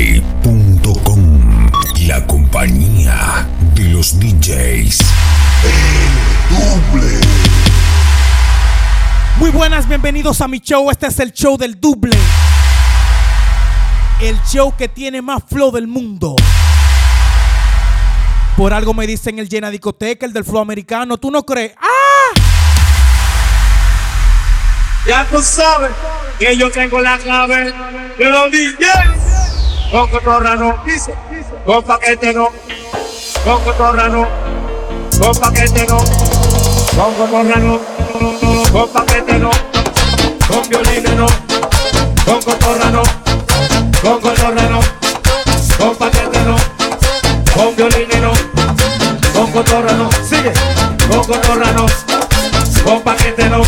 DJplay.com La compañía de los DJs. Doble. Muy buenas, bienvenidos a mi show. Este es el show del doble. El show que tiene más flow del mundo. Por algo me dicen el llena discoteca, el del flow americano. ¿Tú no crees? ¡Ah! Ya tú sabes que yo tengo la clave de los DJs. Con cotorra no, con paquete no, con cotorra no, con paquete no, con cotorra no, con paquete no, con violines no, con cotorra no, con cotorra no, con paquete no, con violines no, con cotorra no, sigue, con cotorra no, con paquete no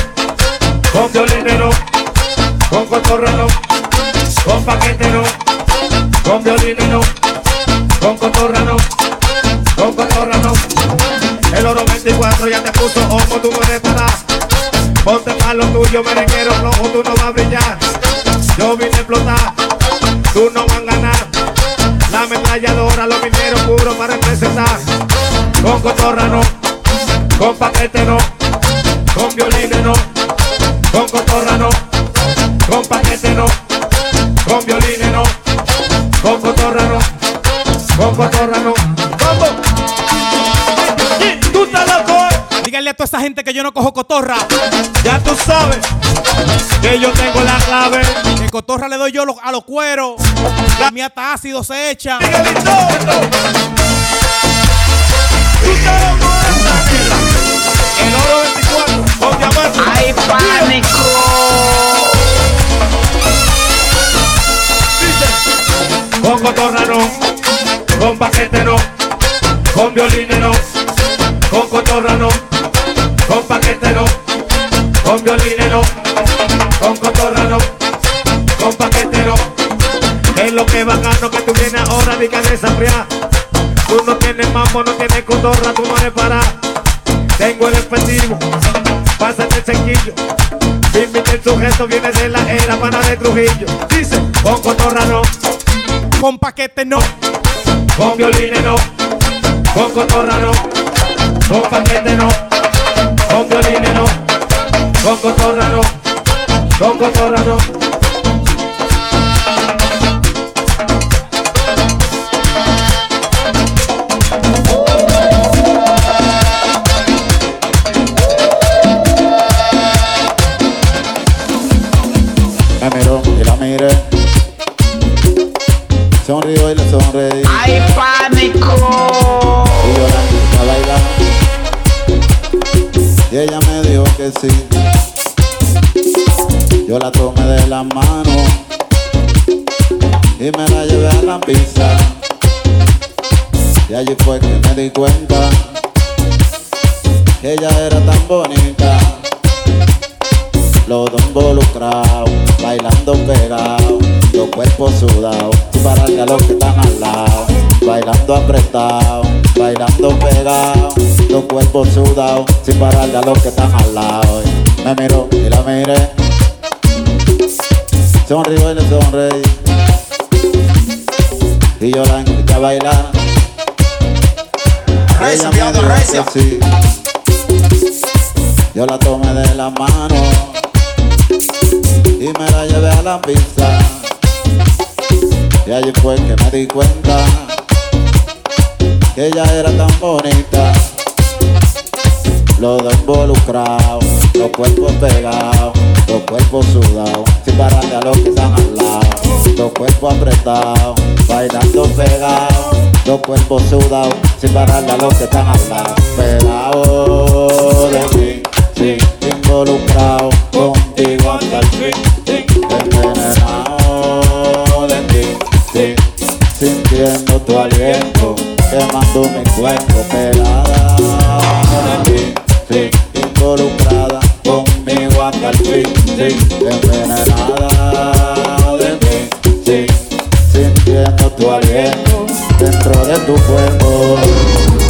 con violines no, con cotorra no, con paquete no, con violines no, con cotorra no, con cotorra no. El oro 24 ya te puso ojo, tú no para. Ponte pa' lo tuyo, merenguero flojo, tú no vas a brillar. Yo vine a explotar, tú no vas a ganar. La ametralladora, los mineros puros para representar. Con cotorra no, con paquete no, con violines no con cotorra no, con paquete no, con violines con cotorra no. ¡Vamos! ¡Tú estás loco! Díganle a toda esa gente que yo no cojo cotorra. Ya tú sabes que yo tengo la clave. Que cotorra le doy yo lo- a los cueros. A mí hasta ácido se echa. Miguelito. Tú estás loco, negra. El oro 24 con diamante. ¡Ay, pánico! Con cotorra no, con paquete no, con violines no, con cotorra no, con paquete no, con violines no, con cotorra no, con paquete no. Es lo que bacano que tú vienes ahora de que desafiar. Tú no tienes mambo, no tienes cotorra, tú no eres para. Tengo el efectivo, pásate el sequillo. El sujeto, viene de la era pana de Trujillo. Dice, con cotorra no. Con paquete no. Con violines no, con cotorra no, con paquete no, con violines no, con cotorra no, con cotorra no. Sonrió y le sonreí. ¡Ay, pánico! Y yo la invité a bailar. Y ella me dijo que sí. Yo la tomé de la mano. Y me la llevé a la pista. Y allí fue que me di cuenta. Que ella era tan bonita. Los dos involucrados, bailando pegados, los cuerpos sudados, sin pararle a los que están al lado, bailando apretados, bailando pegados, los cuerpos sudados, sin pararle a los que están al lado. Me miró y la miré, sonrió y le sonreí, y yo la invité a bailar. Ella me dijo que sí. Yo la tomé de la mano y me la llevé a la pista. Y allí fue que me di cuenta que ella era tan bonita. Los dos involucrados, los cuerpos pegados, los cuerpos sudados, sin pararle a los que están al lado. Los cuerpos apretados, bailando pegados, los cuerpos sudados, sin pararle a los que están al lado. Pegados de mí, sí, involucrado contigo hasta el fin. Tu aliento, quemando mi cuerpo pelada de ti, sí, involucrada conmigo hasta el fin, sí, envenenada de mí, sí, sintiendo tu aliento dentro de tu cuerpo.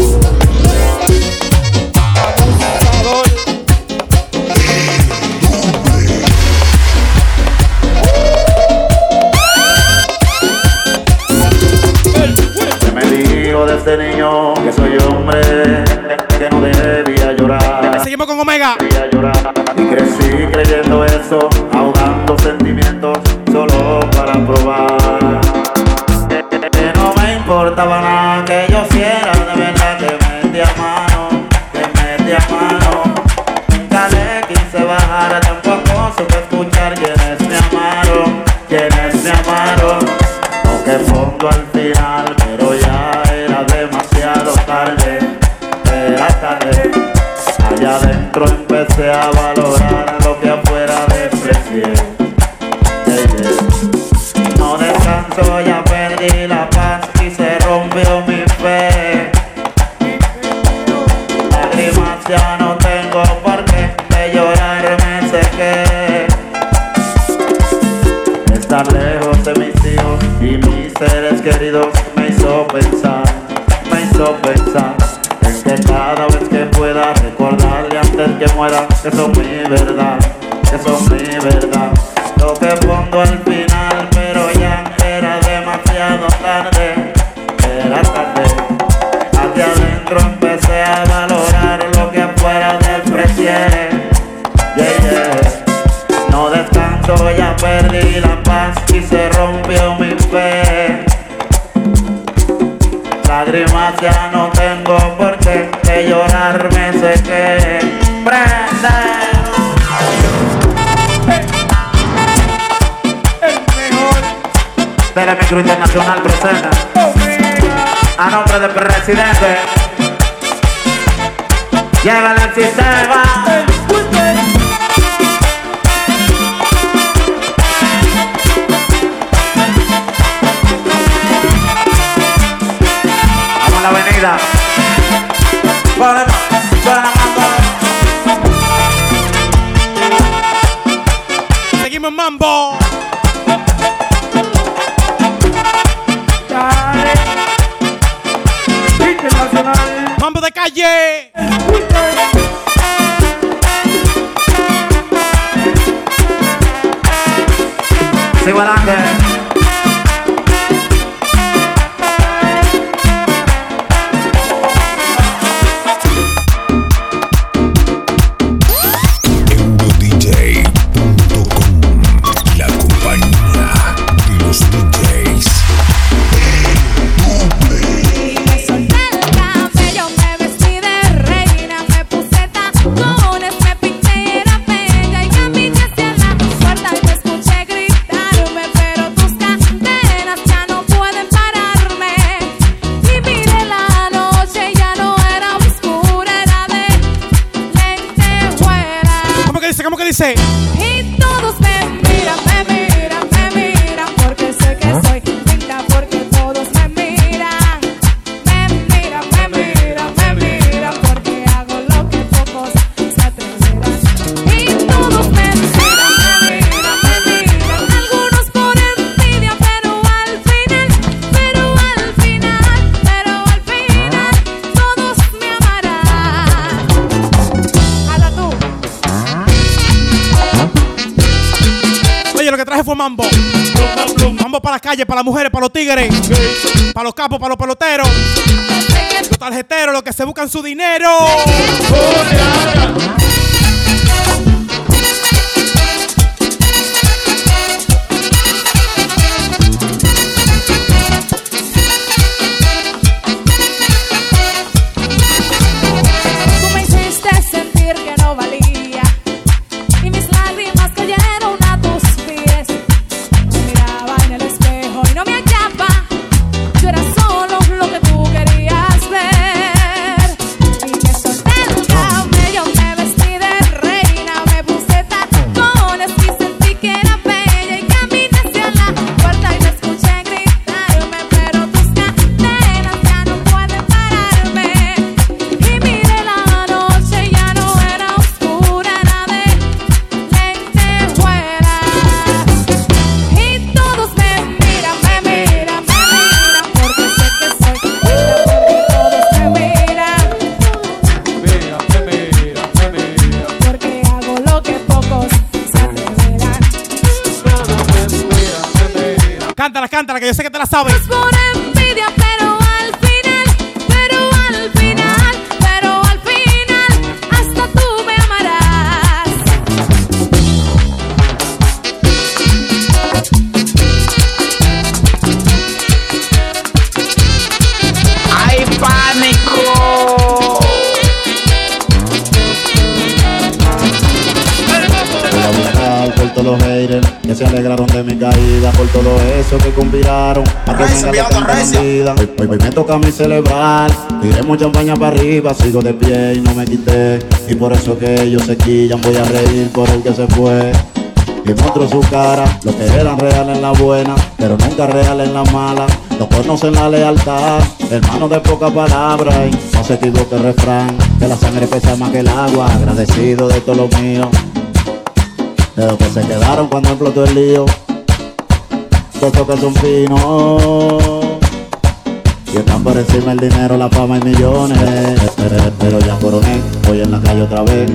cuando ya perdí la paz y se rompió mi fe. Lágrimas ya no tengo por qué, de llorar me sequé. Prenda. de internacional presenta a nombre del presidente llega el sistema mambo. De calle. Se. dice. para la calle, para las mujeres, para los tigres, para los capos, para los peloteros, los tarjeteros, los que se buscan su dinero. que yo sé que te eso que conspiraron. A que venga vida. Hoy, hoy- hoy me toca a mí celebrar. Tiremos champaña para arriba, sigo de pie y no me quité. Y por eso que ellos se quillan, voy a reír por el que se fue. Y muestro su cara, lo que eran real en la buena, pero nunca real en la mala. No conocen la lealtad, hermano de poca palabra. Y no se equivoque el refrán, que la sangre pesa más que el agua. Agradecido de todo lo mío, de los que se quedaron cuando explotó el lío. Puesto que son finos. Y están por encima el dinero, la fama y millones. Pero ya coroné, voy en la calle otra vez.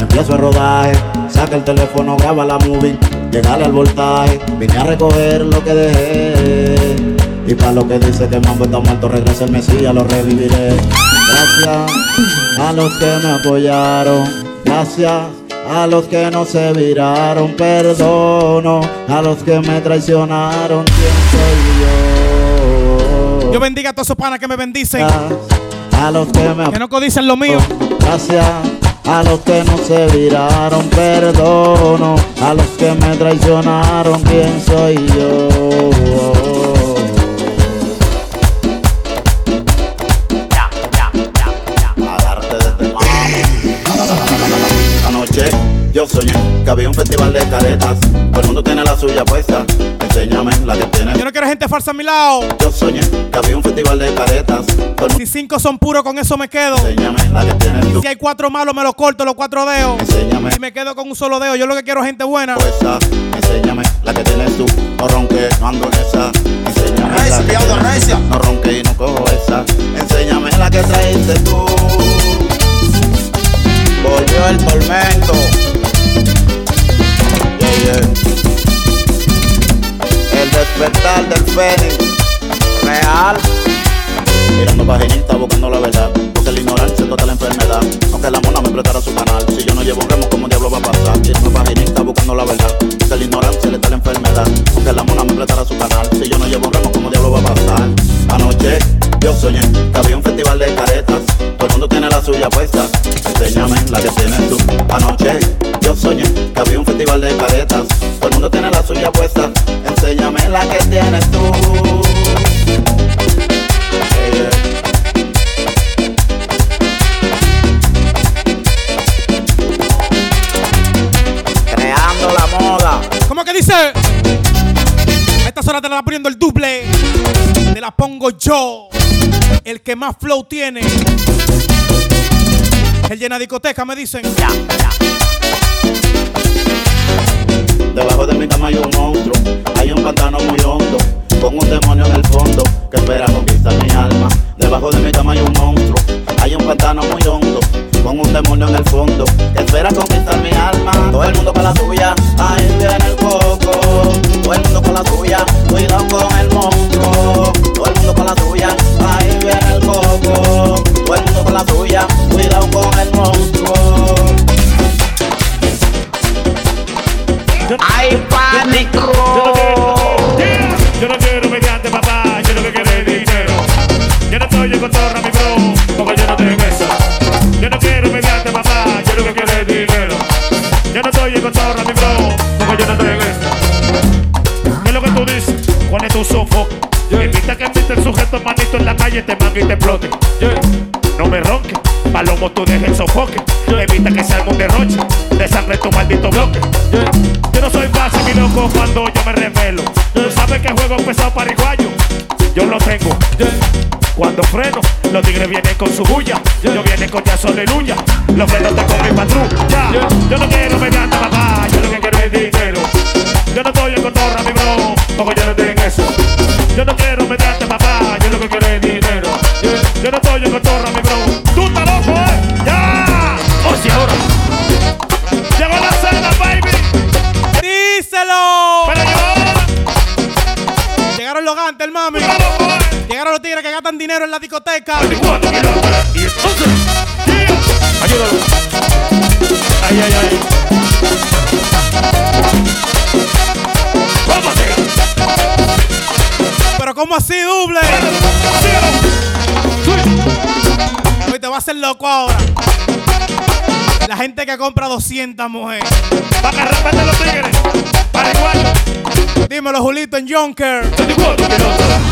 Empiezo el rodaje, saca el teléfono, graba la movie, llegarle al voltaje. Vine a recoger lo que dejé. Y para lo que dice que el mambo está muerto, regresa el Mesías, lo reviviré. Gracias a los que me apoyaron. Gracias a los que no se viraron. Perdono a los que me traicionaron. ¿Quién soy yo? Yo bendiga a todos esos panas que me bendicen. A los que me Que no codicen lo mío. Gracias a los que no se viraron, perdono. A los que me traicionaron, ¿quién soy yo? Había un festival de caretas. Todo el mundo tiene la suya puesta. Enséñame la que tiene. Yo no quiero gente falsa a mi lado. Yo soñé que había un festival de caretas. Si cinco son puros, con eso me quedo. enséñame la que tienes tú. Si hay cuatro malos, me los corto los cuatro dedos. Enséñame Y me quedo con un solo dedo. Yo lo que quiero es gente buena. esa, enséñame la que tienes tú. No ronque, no ando en esa. Enséñame Recio, la que tienes. No ronque y no cojo esa. Enséñame la que traíste tú. Volvió el tormento. El despertar del fénix. Real. Mirando paginita, buscando la verdad. Porque la ignorancia es toda la enfermedad. Aunque la mona me prestara su canal. Si yo no llevo un remo, ¿cómo diablo va a pasar? Mirando paginita, buscando la verdad. Porque la ignorancia le da la enfermedad. Aunque la mona me prestara su canal. Si yo no llevo un remo, ¿cómo diablo va a pasar? Anoche yo soñé que había un festival de caretas. Todo el mundo tiene la suya puesta. Enséñame la que tienes tú. Anoche yo soñé que había un festival de caretas. Todo el mundo tiene la suya puesta. Enséñame la que tienes tú. A estas horas te la está poniendo el duple. Te la pongo yo. El que más flow tiene. El llena discoteca, me dicen. Debajo de mi cama hay un monstruo, hay un pantano muy hondo, con un demonio en el fondo que espera conquistar mi alma. Debajo de mi cama hay un monstruo, hay un pantano muy hondo, con un demonio en el fondo que espera conquistar mi alma. Todo el mundo con la suya, ahí viene el coco. Todo el mundo con la suya, cuidado con el monstruo. Todo el mundo con la suya, ahí viene el coco. Todo el mundo con la suya, cuidado con el monstruo. ¡Hay pánico! Manito en la calle, te mangue y te explote. No me ronques, palomo tú dejes el sofoque. Evita que salga un derroche de sangre tu maldito bloque. Yo no soy fácil ni loco cuando yo me revelo. Tú sabes que juego pesado paraguayo. Yo lo tengo. Cuando freno, los tigres vienen con su bulla. Yo viene con ya aleluya. Los frenos te con mi patrulla. Yo no quiero mediante papá, yo lo que quiero es dinero. Yo no estoy en cotorra, mi bro, porque yo no tengo eso. Yo no quiero mediante que gastan dinero en la discoteca. Ayúdalo. Ay, ay, ay. Pero como así, doble. Hoy te va a hacer loco ahora. La gente que compra 200 mujeres. Para que respeten los tigres. Para igual. Dímelo, Julito, en Junker. 24, 24.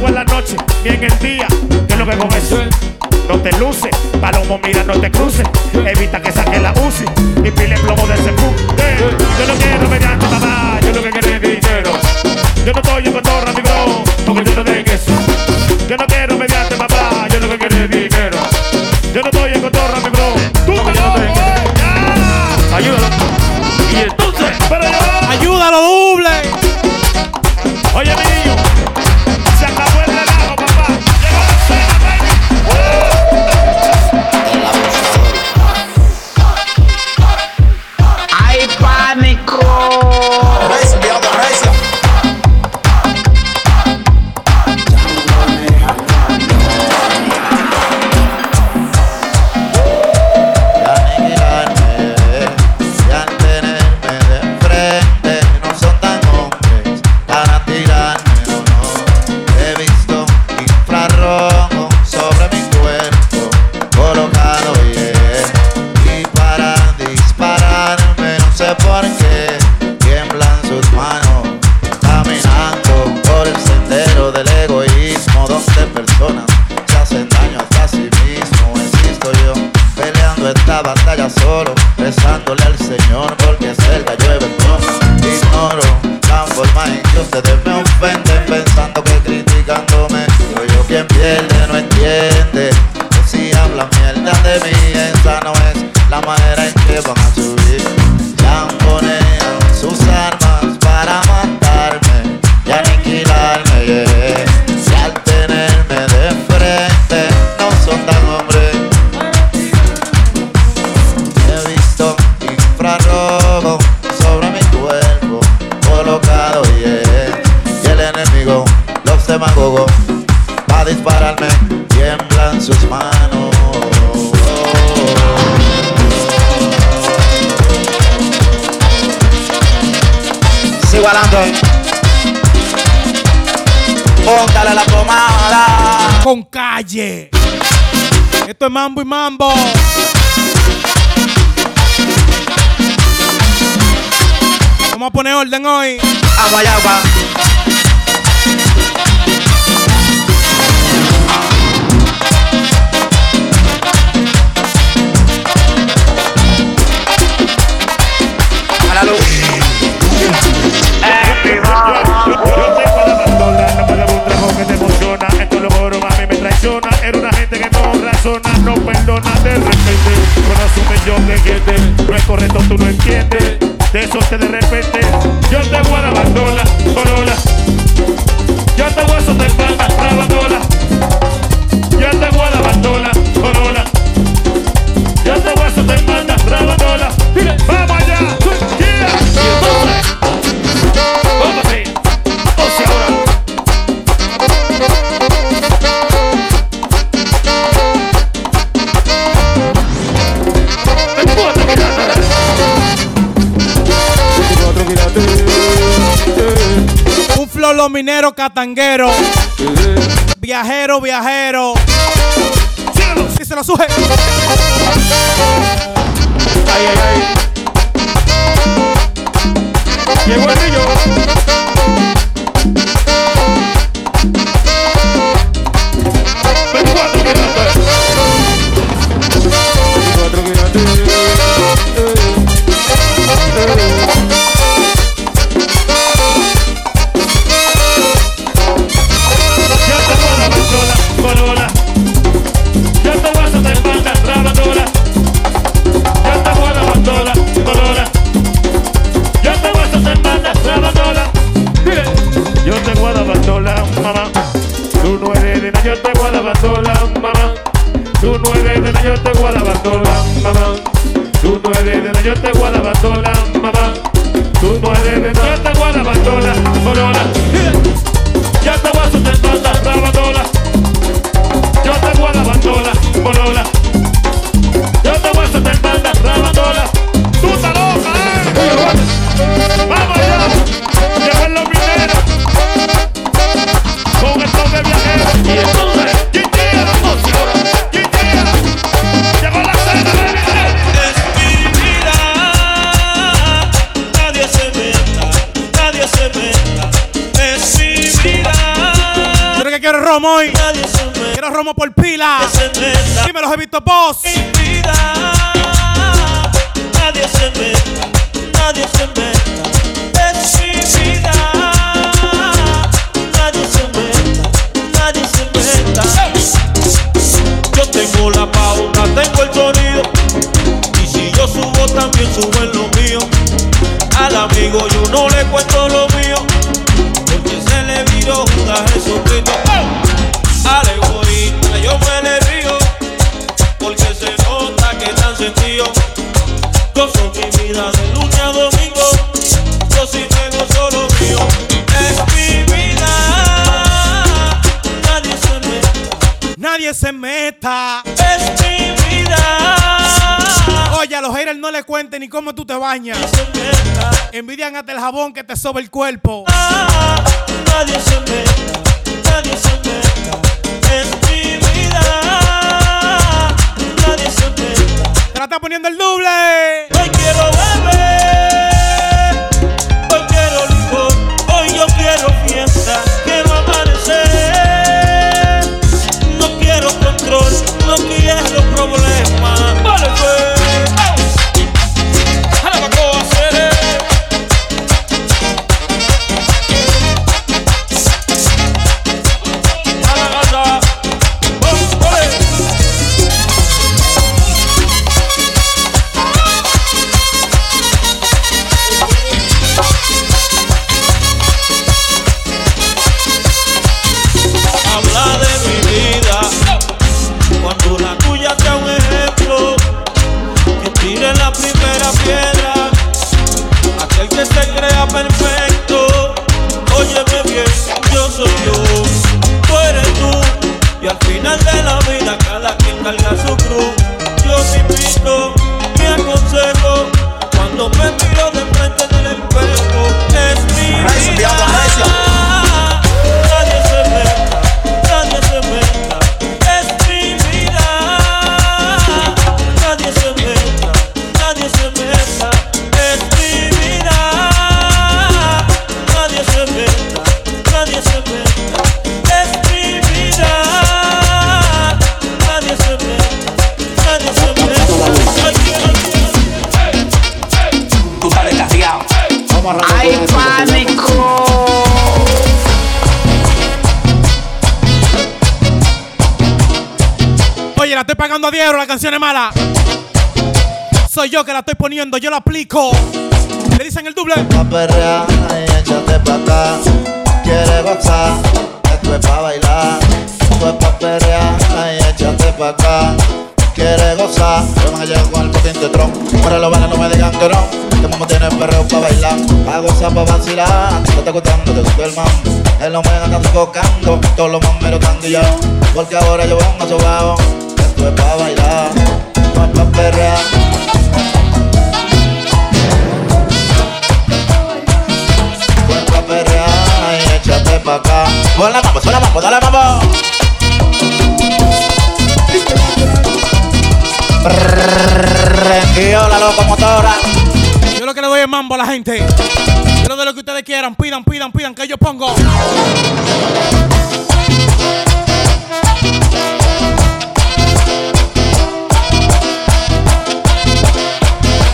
llega el día que lo que comenzó. No te luces, palomo mira, no te cruces. Evita que saque la UCI y pile plomo de ese eh, yo no quiero Esto es mambo y mambo. Vamos a poner orden hoy. Agua y agua. persona no perdona de repente. Con un millón de gente, no es correcto, tú no entiendes. De eso te de repente, yo te voy a abandonar, corola. Yo te voy a soltar palma, abandonar. Mírate. Un flolo minero catanguero. Viajero, viajero. Síguelo, si se lo suje. Ay, ay, ay. Llegó el niño. Quiero romo por pila. Meta. Dime los he visto vida. Nadie se meta, nadie se meta. Mi. Nadie se meta, nadie se meta. Yo tengo la pauta, tengo el sonido. Y si yo subo, también suben lo mío. Al amigo yo no Nadie se meta. Es mi vida. Oye, a los haters no le cuenten ni cómo tú te bañas. Se meta. Envidian hasta el jabón que te sobe el cuerpo. Nadie se meta. Nadie se meta. Es mi vida. Nadie se meta. Te la está poniendo el doble. Hoy quiero canción es. Soy yo que la estoy poniendo, yo la aplico. Le dicen el doble. Pa' perrear y échate pa' acá. Quiere gozar, esto es pa' bailar. Esto es pa' perrear y échate pa' acá. Quiere gozar, yo me llego con el poquín de tron. Muere los balas, no me digan que no. Que mamá tiene perreo pa' bailar. Pa' gozar, pa' vacilar. Si te está gustando, te gustó el mambo. El hombre anda tocando, todos los mameros están guillados. Porque ahora yo vengo sobao. Esto es pa' bailar, no es pa' perrear. Vuelve a perrear y échate pa' acá. Suena mambo, suena mambo, dale mambo. Prendió la locomotora. Yo lo que le doy es mambo a la gente. Yo le doy lo que ustedes quieran. Pidan, pidan, pidan, que yo pongo.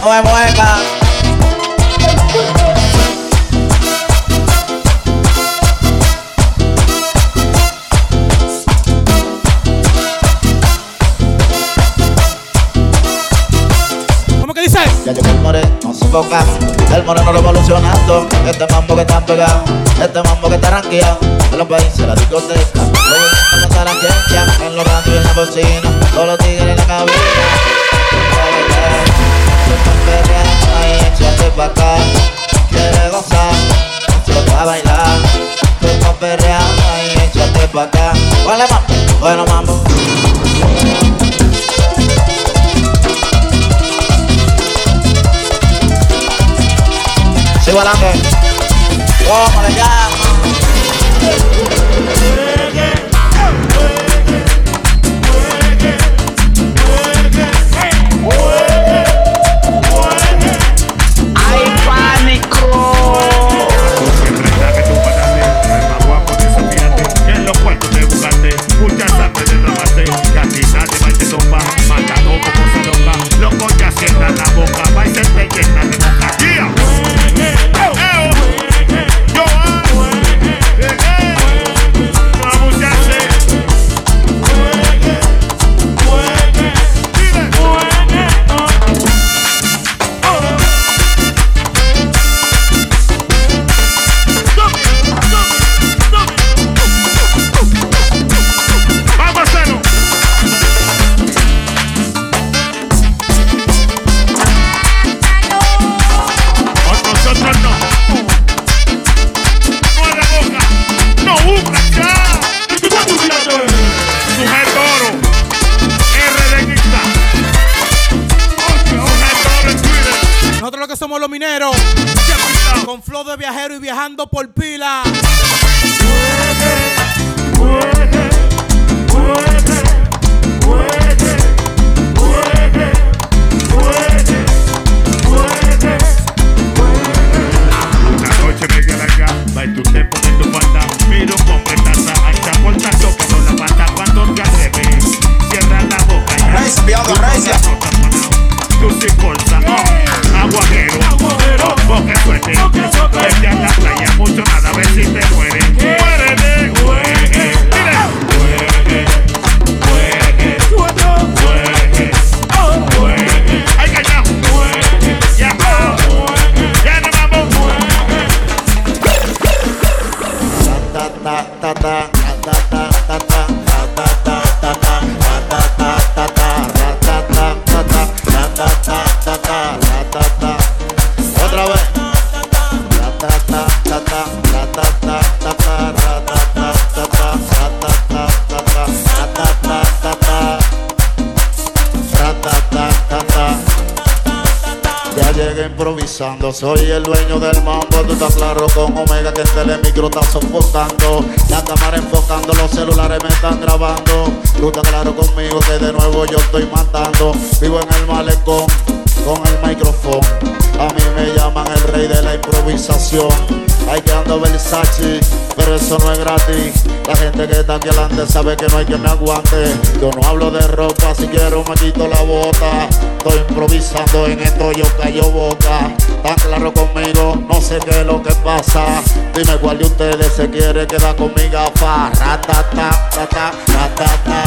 No me mueca. ¿Cómo que dice? Ya llegó el moreno sofocado. El moreno lo evolucionando. Este mambo que está pegado. Este mambo que está ranqueado. En los países, la discoteca. No la quecha. En los radios y en la bocina. Todos los tigres en la cabina. Ahí échate pa' acá. Quiere gozar. Esto es pa' bailar. Pa' perrear. Ahí échate pa' acá. Bueno, mambo. Bueno, mambo. Sigo adelante. ¿Cómo le la gente que está aquí adelante sabe que no hay que me aguante, yo no hablo de ropa, si quiero me quito la bota, estoy improvisando en esto, yo callo boca, tan claro conmigo, no sé qué es lo que pasa, dime cuál de ustedes se quiere quedar con mi gafa, ratata, tata, ratata,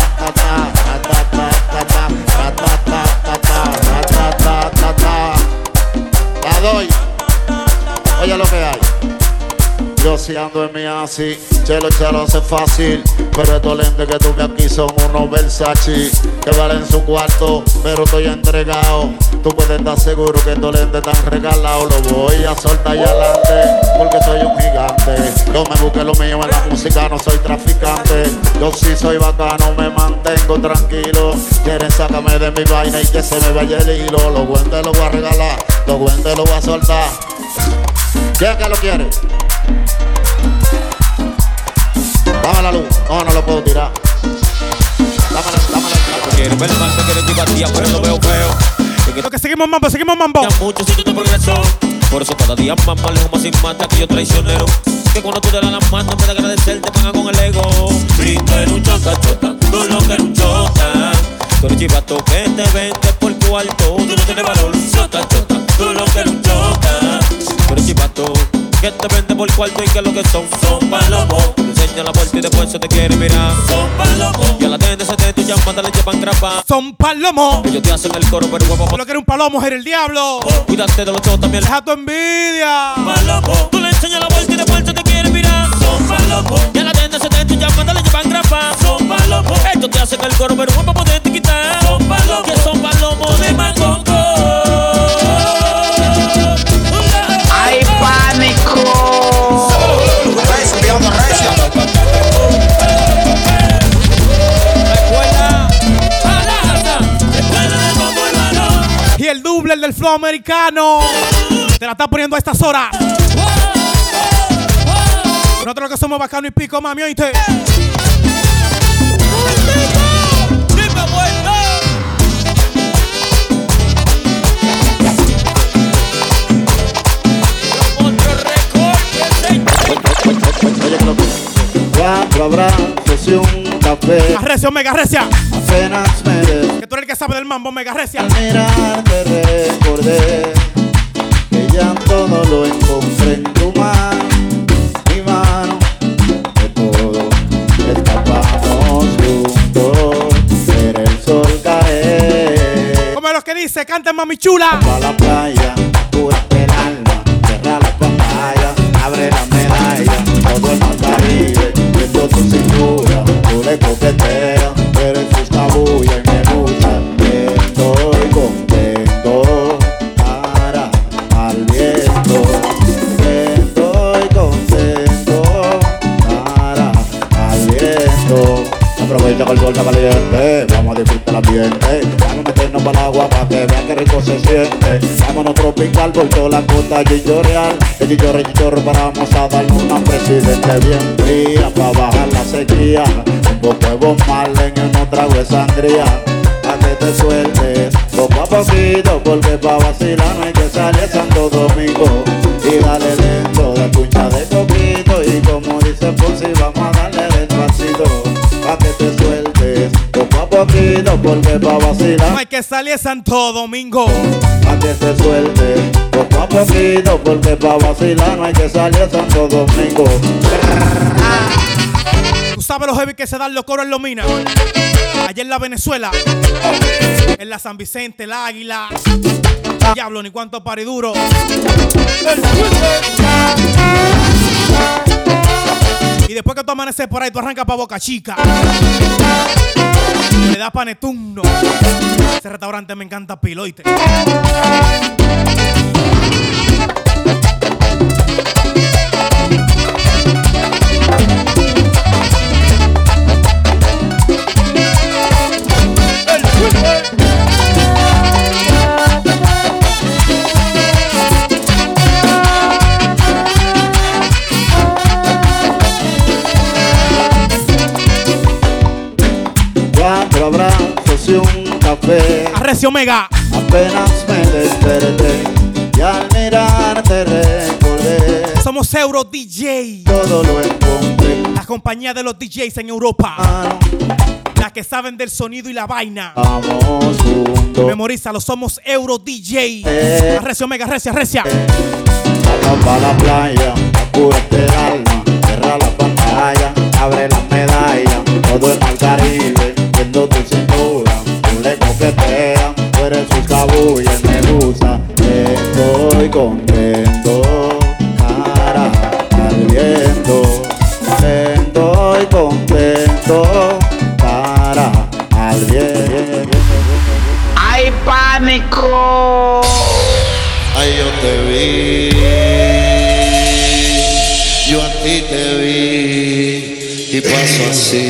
En mi así, chelo chelo hace fácil. Pero estos lentes que tuve aquí son unos Versace que valen su cuarto, pero estoy entregado. Tú puedes estar seguro que estos lentes están regalados. Lo voy a soltar y adelante, porque soy un gigante. Yo me busqué lo mío en la música, no soy traficante. Yo sí soy bacano, me mantengo tranquilo. Quieren sacarme de mi vaina y que se me vaya el hilo. Los guantes los voy a regalar, los guantes los voy a soltar. ¿Quién que lo quiere? Dame la luz. No, no lo puedo tirar. Dame la, dame la. Quiero ver mal, te quiero chivatía, pero lo veo feo. En Lo que seguimos mambo, seguimos mambo. Ya mucho si tú te progresó. Por eso cada día más más lejos, más sin mata que yo traicionero. Que cuando tú te das las manos, en vez de agradecer, te pagan con el ego. Si tú eres un chota, chota, tú lo que eres un chota. Tú eres chivato que te vende por tu alto, tú no tienes valor. Chota, chota, tú lo que eres un chota. Tú eres chivato que te vende por cuarto y que lo que son, son palomos. Te enseña la puerta y después se te quiere mirar. Son palomos. Y a la tende se te tú llamas, le llevan grapa. Son palomos. Ellos te hacen el coro, pero huevo, Lo que era un palomo era el diablo. Cuídate de los chotas, también Deja tu envidia. palomo. Tú le enseñas la vuelta y después se te quiere mirar. Son palomos. Y a la tienda se te tú llamas, le llevan grapa. Son palomos. Ellos te hacen el coro, pero para poderte quitar. Son palomos. Que son palomos de mangongo. El del flow americano. Te la está poniendo a estas horas. Nosotros que somos bacano y pico, mami, oíste. Otro sesión café, recia, mega recia. apenas me des Que tú eres el que sabe del mambo, mega recia. Al mirarte recordé que ya todo lo encontré en tu mano, mi mano, de todo escapamos juntos, ver el sol caer. Como los que dice, canten mami chula. Pa' la playa, cúrate el alma, cierra la pantalla, abre la medalla, todo el Caribe, viendo tu cintura, tú le coqueteas, eres su cabulla y me gusta, estoy contento para al viento, estoy contento para al viento, Aprovecha que el sol está caliente, vamos a disfrutar el ambiente. Meternos para el agua para que vean que rico se siente. Vámonos tropical por toda la costa chichorreal. De chichorre, chichorre, paramos a darle una presidente bien fría para bajar la sequía. Un poco de y unos tragos de sangría. Pa' que te sueltes a poquito, porque pa' vacilar no hay que salir Santo Domingo. Y dale lento, de puncha de coquito. Y como dice Fonsi, vamos a darle despacito. Pa' que te sueltes poco a poquito, porque pa' vacilar No hay que salir a Santo Domingo. Pa' que te sueltes poco a poquito, porque pa' vacilar no hay que salir a Santo Domingo. Tú sabes los heavy que se dan los coros en Lomina. Allá en la Venezuela. En la San Vicente, el Águila. Diablo, ni cuánto pariduro. Y después que tú amaneces por ahí, tú arrancas para Boca Chica. Das panetuno. Ese restaurante me encanta piloite. Café. Arrecio Omega. Apenas me desperté y al mirarte recordé Somos Euro DJ. todo lo encontré. La compañía de los DJs en Europa. Ah, La que saben del sonido y la vaina. Vamos juntos. Memorízalo, somos Euro DJ. Eh. Arrecio Omega, Arrecia, Arrecia. Vamos pa' la playa, apúrate el alma, cierra la pantalla, abre la medalla, todo el Caribe, viendo tu cintura, coqueteas, tú eres su cabulla y me gusta, estoy contento, cara al viento, estoy contento, cara al viento. ¡Hay pánico! Ay, yo te vi, yo a ti te vi, y pasó así.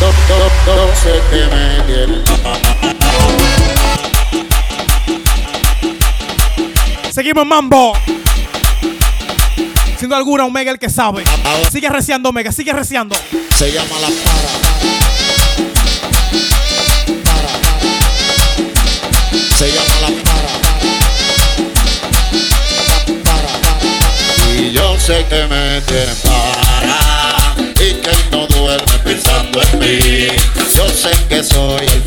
No, no, no sé qué me tiene. Seguimos Mambo. Duda alguna, Omega el que sabe. Sigue reciando, Omega, sigue reciando. Se llama la para. Se llama la para. Para. Y yo sé que me tienen para y que no duerme pensando en mí. Yo sé que soy el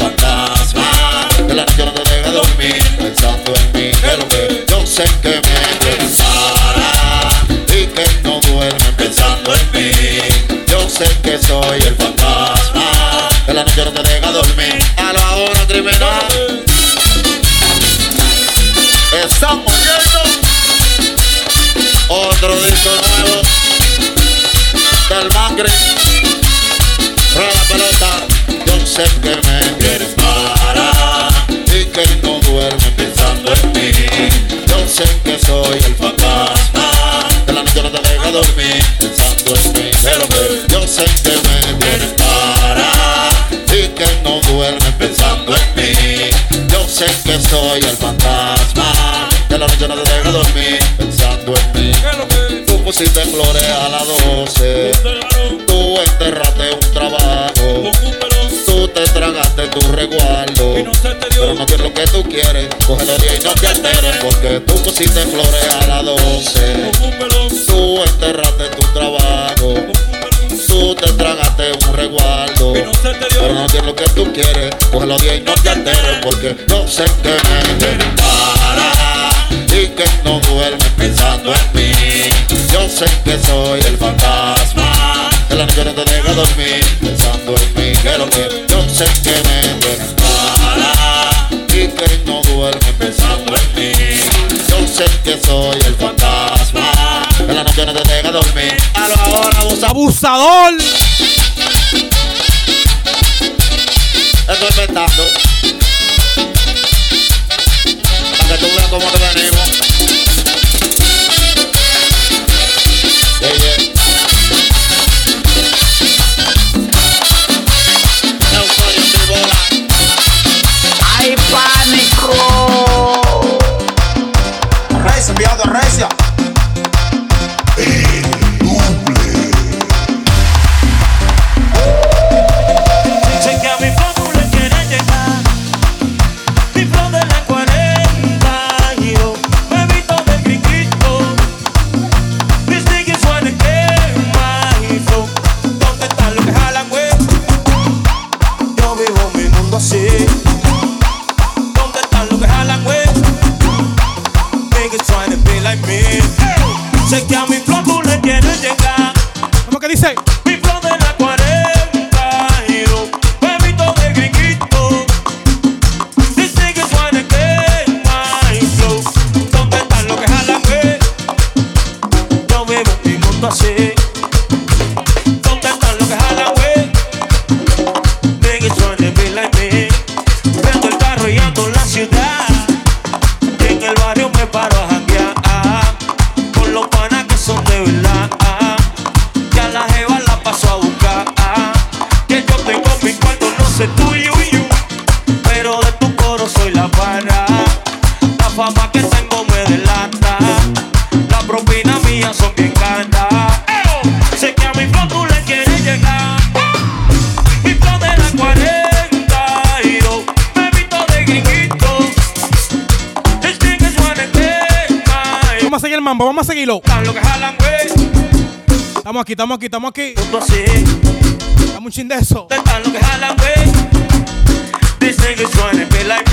la noche no te deja dormir pensando en mí. Pero que yo sé que me para y que no duerme pensando en mí. Yo sé que soy el fantasma que la noche no te deja dormir. A la hora criminal estamos viendo otro disco nuevo del Macri. Soy el fantasma que la noche no te deja dormir pensando en mí. Tú pusiste flores a las 12 Tú enterraste un trabajo. Tú te tragaste tu resguardo. Pero no tienes lo que tú quieres. Cógelo día y no te alteres Porque tú pusiste flores a las 12 Tú enterraste Pero no tienes lo que tú quieres Cógelo día y no te alteres Porque yo sé que me tienes para y que no duerme pensando en mí. Yo sé que soy el fantasma que la noche no te deja dormir pensando en mí. Que lo que yo sé que me tienes para y que no duerme pensando en mí. Yo sé que soy el fantasma que la noche no te deja dormir. A lo ahora abusa, Abusador. Estoy inventando. Para que tú veas cómo te venimos. Estamos aquí, estamos aquí, estamos aquí. Justo así. Dame un chin de eso. Dicen que suena, be like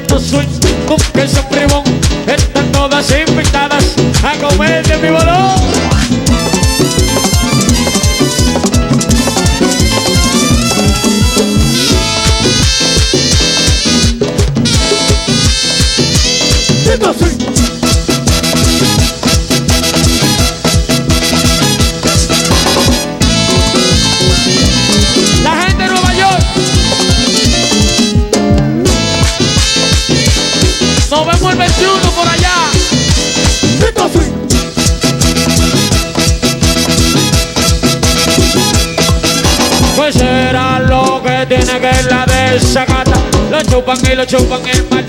situações como que lo chupan el mal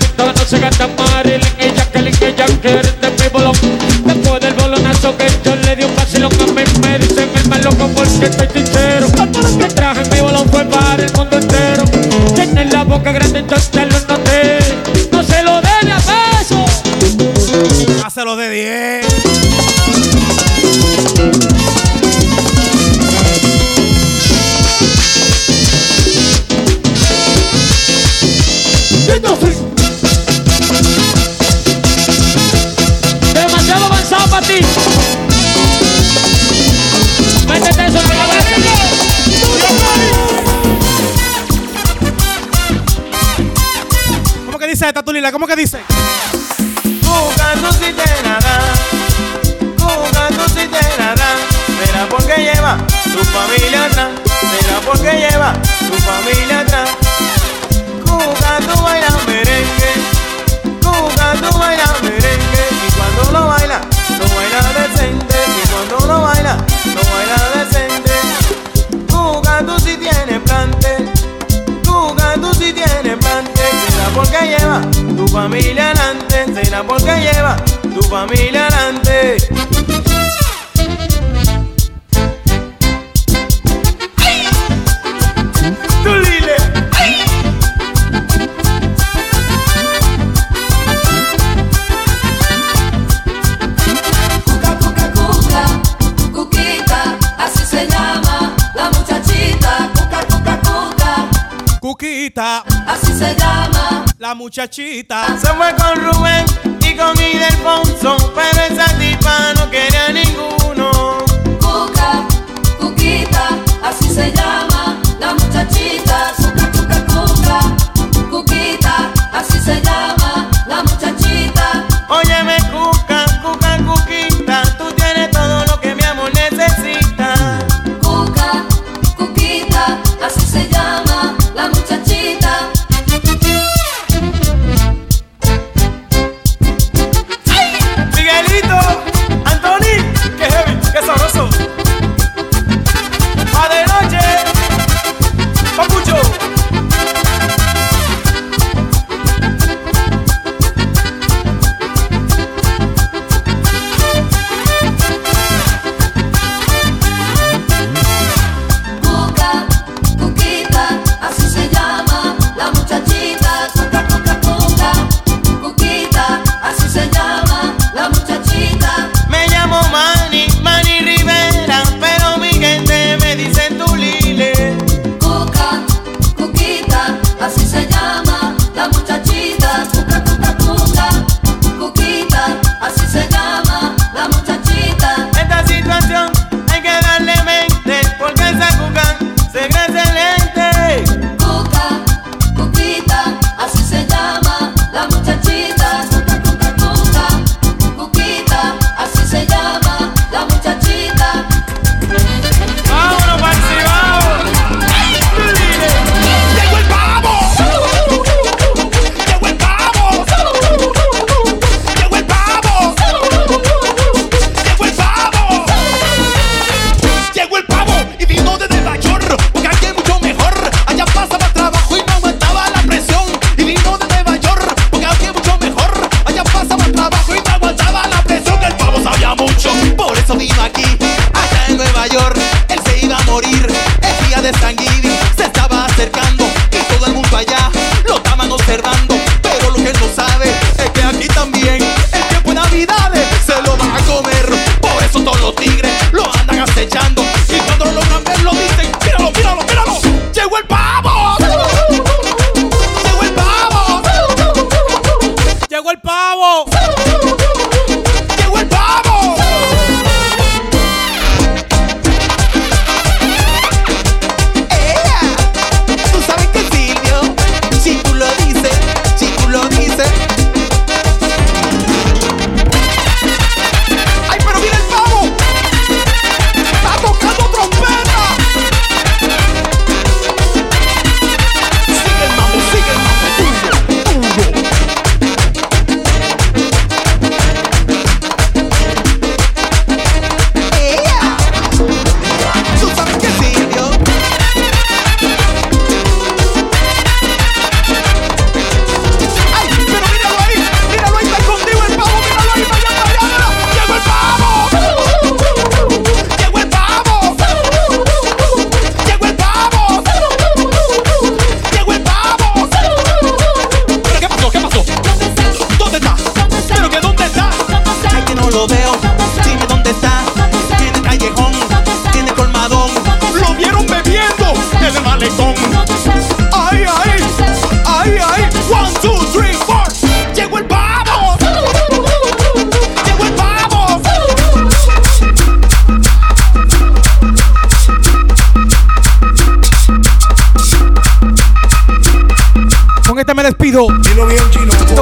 ¿Cómo que dice? Jugando si te nada, jugando si te nada, será porque lleva tu familia atrás, será porque lleva tu familia atrás. Jugando baila merengue, jugando baila merengue, y cuando lo baila, lo baila decente, y cuando lo baila, lo baila decente. Jugando si tiene plante, jugando si tiene plante, será porque lleva tu familia adelante, cena porque lleva tu familia adelante. Así se llama. La muchachita. Se fue con Rubén y con Ildefonso, pero esa tipa no quería ninguno. Cuca, cuquita, así se llama. La muchachita, cuca, cuca, cuca, cuquita, así se llama.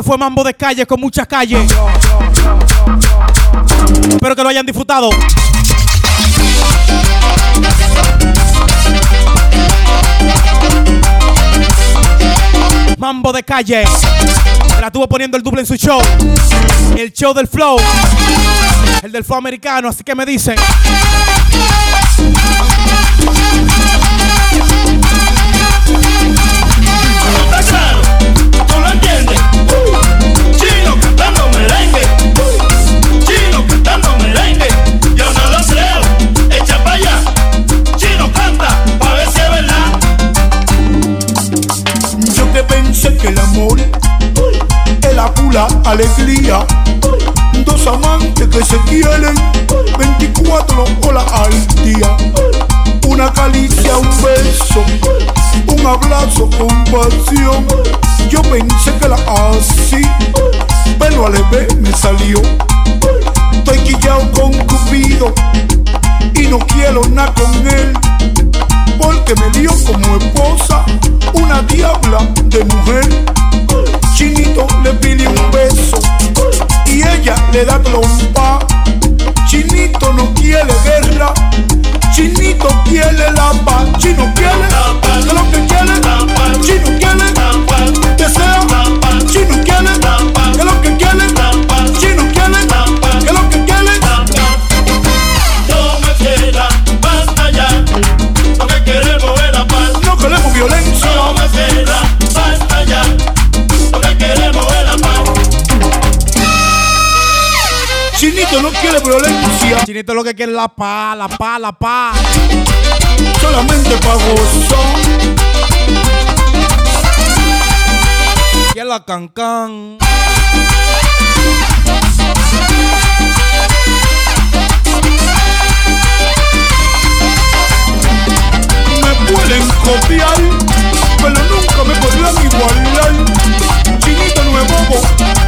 Fue Mambo de Calle con muchas calles. Espero que lo hayan disfrutado. Mambo de calle. Se la estuvo poniendo el doble en su show. El show del flow. El del flow americano, así que me dicen. alegría. Dos amantes que se quieren 24 horas al día. Una calicia, un beso, un abrazo con pasión. Yo pensé que la así, pero al bebé me salió. Estoy quillado con Cupido y no quiero nada con él. Porque me dio como esposa una diabla de mujer Chinito le pide un beso y ella le da trompa. Chinito no quiere guerra, Chinito quiere la paz. Chino quiere, lo que quiere, Chino quiere, desea, Chino quiere, quiere violencia, Chinito lo que quiere la paz, la paz, la paz. solamente para gozar. Y la cancan. Me pueden copiar, pero nunca me podrán igualar. Chinito no es bobo.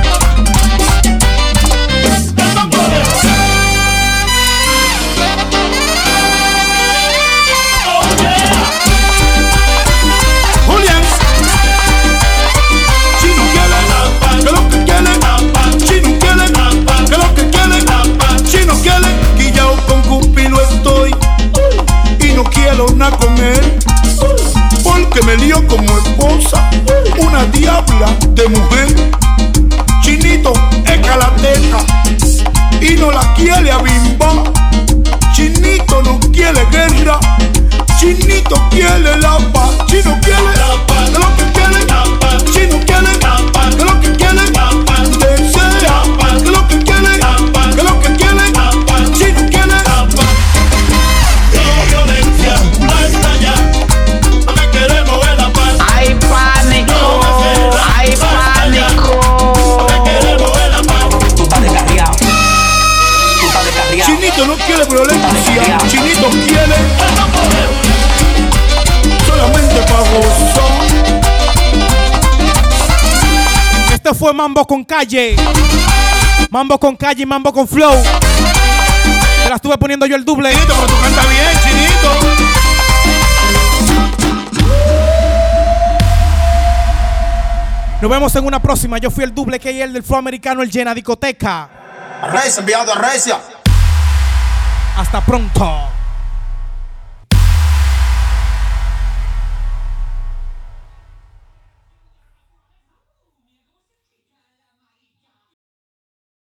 Fue Mambo con calle. Mambo con calle y Mambo con flow. Te la estuve poniendo yo el doble. Chinito, pero tú cantas bien, Chinito. Nos vemos en una próxima. Yo fui el doble que el del flow americano, el llena discoteca. Recia, enviado a Recia. Hasta pronto.